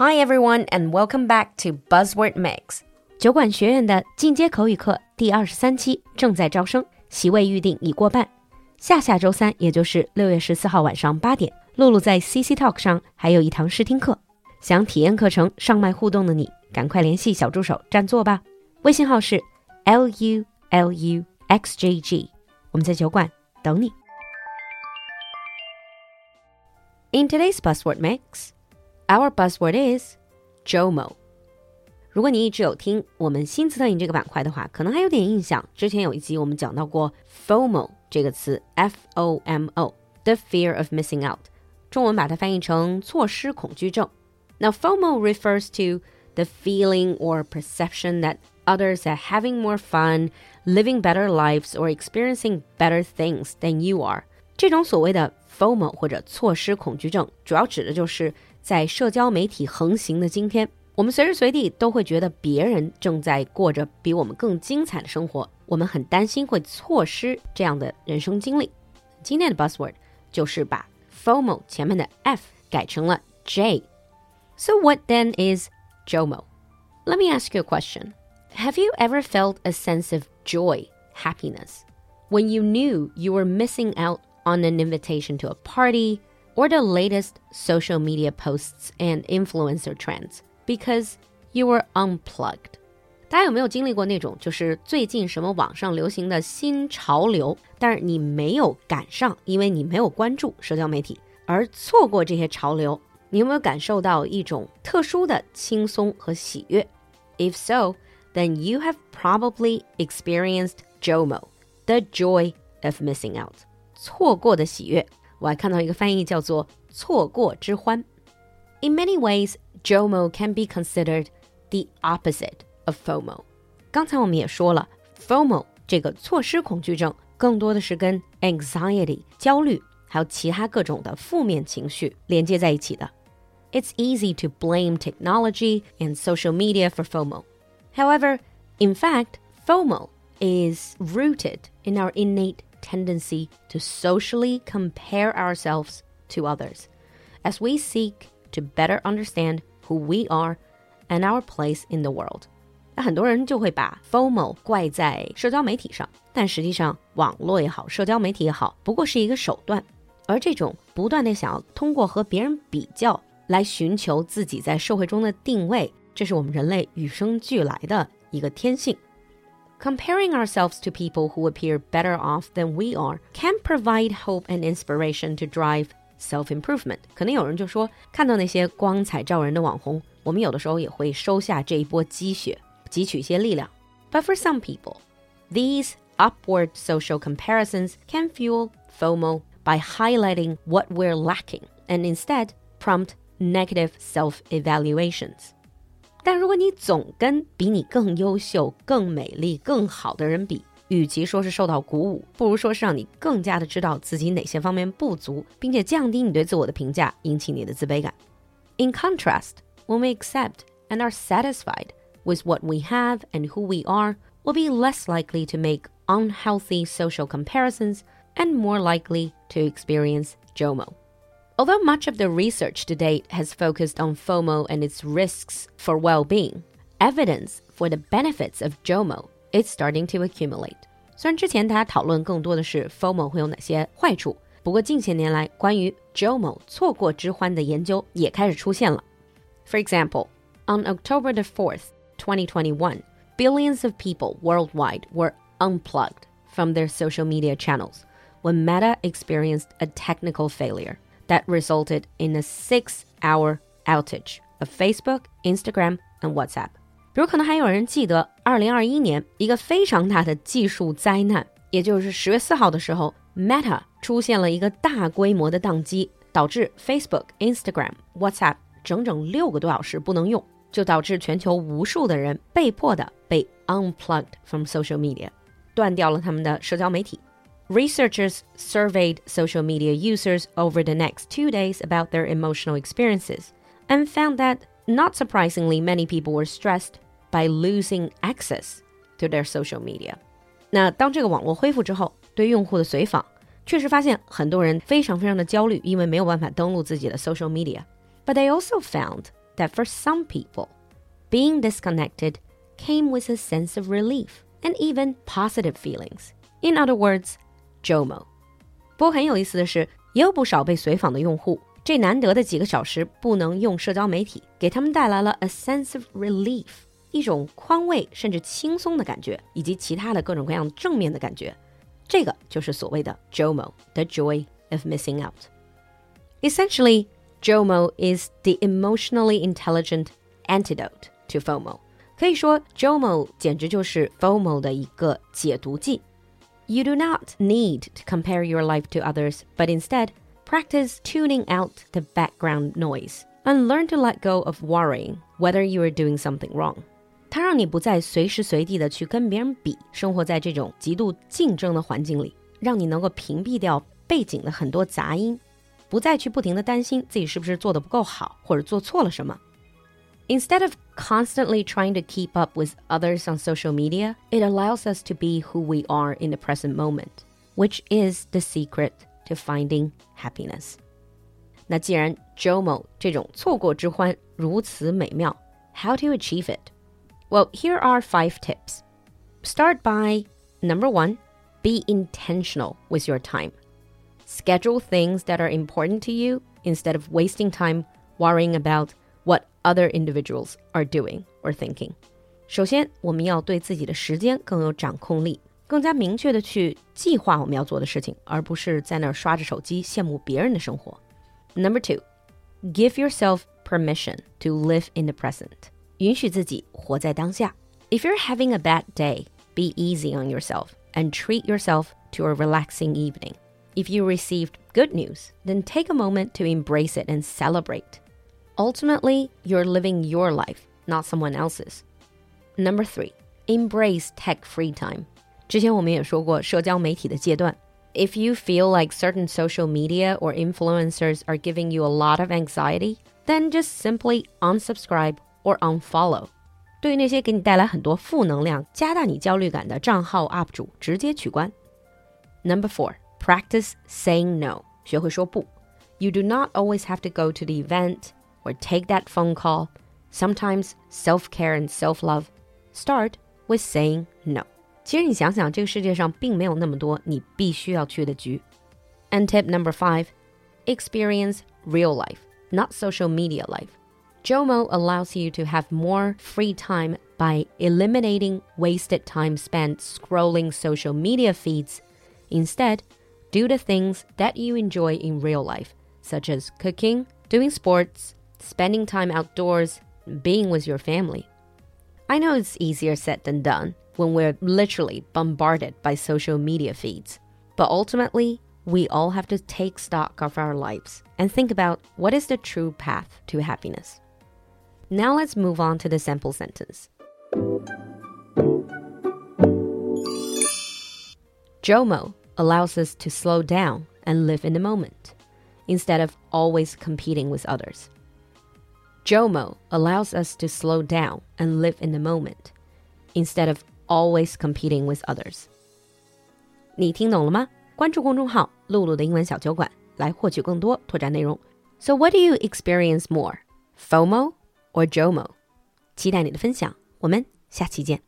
Hi everyone, and welcome back to Buzzword Mix。酒馆学院的进阶口语课第二十三期正在招生，席位预定已过半。下下周三，也就是六月十四号晚上八点，露露在 CC Talk 上还有一堂试听课。想体验课程上麦互动的你，赶快联系小助手占座吧。微信号是 l u l u x j g，我们在酒馆等你。In today's buzzword mix, our buzzword is JOMO。如果你一直有听我们新词特饮这个板块的话，可能还有点印象。之前有一集我们讲到过 FOMO 这个词，F O M O，the fear of missing out，中文把它翻译成错失恐惧症。Now FOMO refers to the feeling or perception that others are having more fun, living better lives, or experiencing better things than you are. 这种所谓的 FOMO 或者错失恐惧症，主要指的就是 在社交媒体横行的今天，我们随时随地都会觉得别人正在过着比我们更精彩的生活，我们很担心会错失这样的人生经历。今天的 buzzword 就是把 FOMO 前面的 F 改成了 J。So what then is JOMO? Let me ask you a question. Have you ever felt a sense of joy, happiness, when you knew you were missing out on an invitation to a party or the latest social media posts and influencer trends because you were unplugged. 大家有没有经历过那种，就是最近什么网上流行的新潮流，但是你没有赶上，因为你没有关注社交媒体，而错过这些潮流？你有没有感受到一种特殊的轻松和喜悦？If so, then you have probably experienced JOMO, the joy of missing out. 错过的喜悦， 我还看到一个翻译叫做“错过之欢”。In many ways, JOMO can be considered the opposite of FOMO。刚才我们也说了，FOMO 这个错失恐惧症，更多的是跟 anxiety 焦虑，还有其他各种的负面情绪连接在一起的。It's easy to blame technology and social media for FOMO. However, in fact, FOMO is rooted in our innate tendency to socially compare ourselves to others as we seek to better understand who we are and our place in the world. 那很多人就会把 FOMO 怪在社交媒体上，但实际上，网络也好，社交媒体也好，不过是一个手段。而这种不断的想要通过和别人比较来寻求自己在社会中的定位，这是我们人类与生俱来的一个天性。Comparing ourselves to people who appear better off than we are can provide hope and inspiration to drive self improvement。可能有人就说，看到那些光彩照人的网红，我们有的时候也会收下这一波积雪，汲取一些力量。But for some people, these upward social comparisons can fuel FOMO by highlighting what we're lacking and instead prompt negative self evaluations. 但如果你总跟比你更优秀、更美丽、更好的人比，与其说是受到鼓舞，不如说是让你更加的知道自己哪些方面不足，并且降低你对自我的评价，引起你的自卑感。In contrast, when we accept and are satisfied with what we have and who we are, we'll be less likely to make unhealthy social comparisons and more likely to experience JOMO. Although much of the research to date has focused on FOMO and its risks for well being, evidence for the benefits of JOMO is starting to accumulate. 虽然之前大家讨论更多的是 FOMO 会有哪些坏处，不过近些年来关于 JOMO 错过之欢的研究也开始出现了。For example, on October the 4th, 2021, billions of people worldwide were unplugged from their social media channels when Meta experienced a technical failure That resulted in a six hour outage of Facebook, Instagram, and WhatsApp. 比如可能还有人记得，二零二一年一个非常大的技术灾难，也就是十月四号的时候，Meta 出现了一个大规模的宕机，导致 Facebook、Instagram、WhatsApp 整整六个多小时不能用，就导致全球无数的人被迫的被 unplugged from social media，断掉了他们的社交媒体。Researchers surveyed social media users over the next two days about their emotional experiences and found that, not surprisingly, many people were stressed by losing access to their social media. 那当这个网络恢复之后，对用户的随访确实发现很多人非常非常的焦虑，因为没有办法登录自己的 social media. But they also found that for some people, being disconnected came with a sense of relief and even positive feelings. In other words, JOMO。不过很有意思的是，也有不少被随访的用户，这难得的几个小时不能用社交媒体，给他们带来了 a sense of relief，一种宽慰甚至轻松的感觉，以及其他的各种各样正面的感觉。这个就是所谓的 JOMO，the joy of missing out。Essentially, JOMO is the emotionally intelligent antidote to FOMO。可以说，JOMO 简直就是 FOMO 的一个解毒剂。 You do not need to compare your life to others, but instead practice tuning out the background noise and learn to let go of worrying whether you are doing something wrong. 它让你不再随时随地的去跟别人比，生活在这种极度竞争的环境里，让你能够屏蔽掉背景的很多杂音，不再去不停的担心自己是不是做的不够好，或者做错了什么。 Instead of constantly trying to keep up with others on social media, it allows us to be who we are in the present moment, which is the secret to finding happiness. 那既然 JOMO 这种错过之欢如此美妙，how to achieve it? Well, here are five tips. Start by number one, be intentional with your time. Schedule things that are important to you instead of wasting time worrying about what other individuals are doing or thinking. 首先，我们要对自己的时间更有掌控力，更加明确的去计划我们要做的事情，而不是在那儿刷着手机羡慕别人的生活。Number two, give yourself permission to live in the present. 允许自己活在当下。If you're having a bad day, be easy on yourself and treat yourself to a relaxing evening. If you received good news, then take a moment to embrace it and celebrate. Ultimately, you're living your life, not someone else's. Number three, embrace tech free time. 之前我们也说过社交媒体的阶段。If you feel like certain social media or influencers are giving you a lot of anxiety, then just simply unsubscribe or unfollow. 对于那些给你带来很多负能量、加大你焦虑感的账号 UP 主，直接取关。Number four, practice saying no. 学会说不。You do not always have to go to the event or take that phone call. Sometimes self care and self love start with saying no. 其实你想想，这个世界上并没有那么多你必须要去的局。And tip number five, experience real life, not social media life. JOMO allows you to have more free time by eliminating wasted time spent scrolling social media feeds. Instead, do the things that you enjoy in real life, such as cooking, doing sports, spending time outdoors, being with your family. I know it's easier said than done when we're literally bombarded by social media feeds, but ultimately, we all have to take stock of our lives and think about what is the true path to happiness. Now let's move on to the sample sentence. JOMO allows us to slow down and live in the moment instead of always competing with others. Jomo allows us to slow down and live in the moment instead of always competing with others. 你听懂了吗？关注公众号“璐璐的英文小酒馆”来获取更多拓展内容。So what do you experience more, FOMO or JOMO? JOMO？期待你的分享，我们下期见。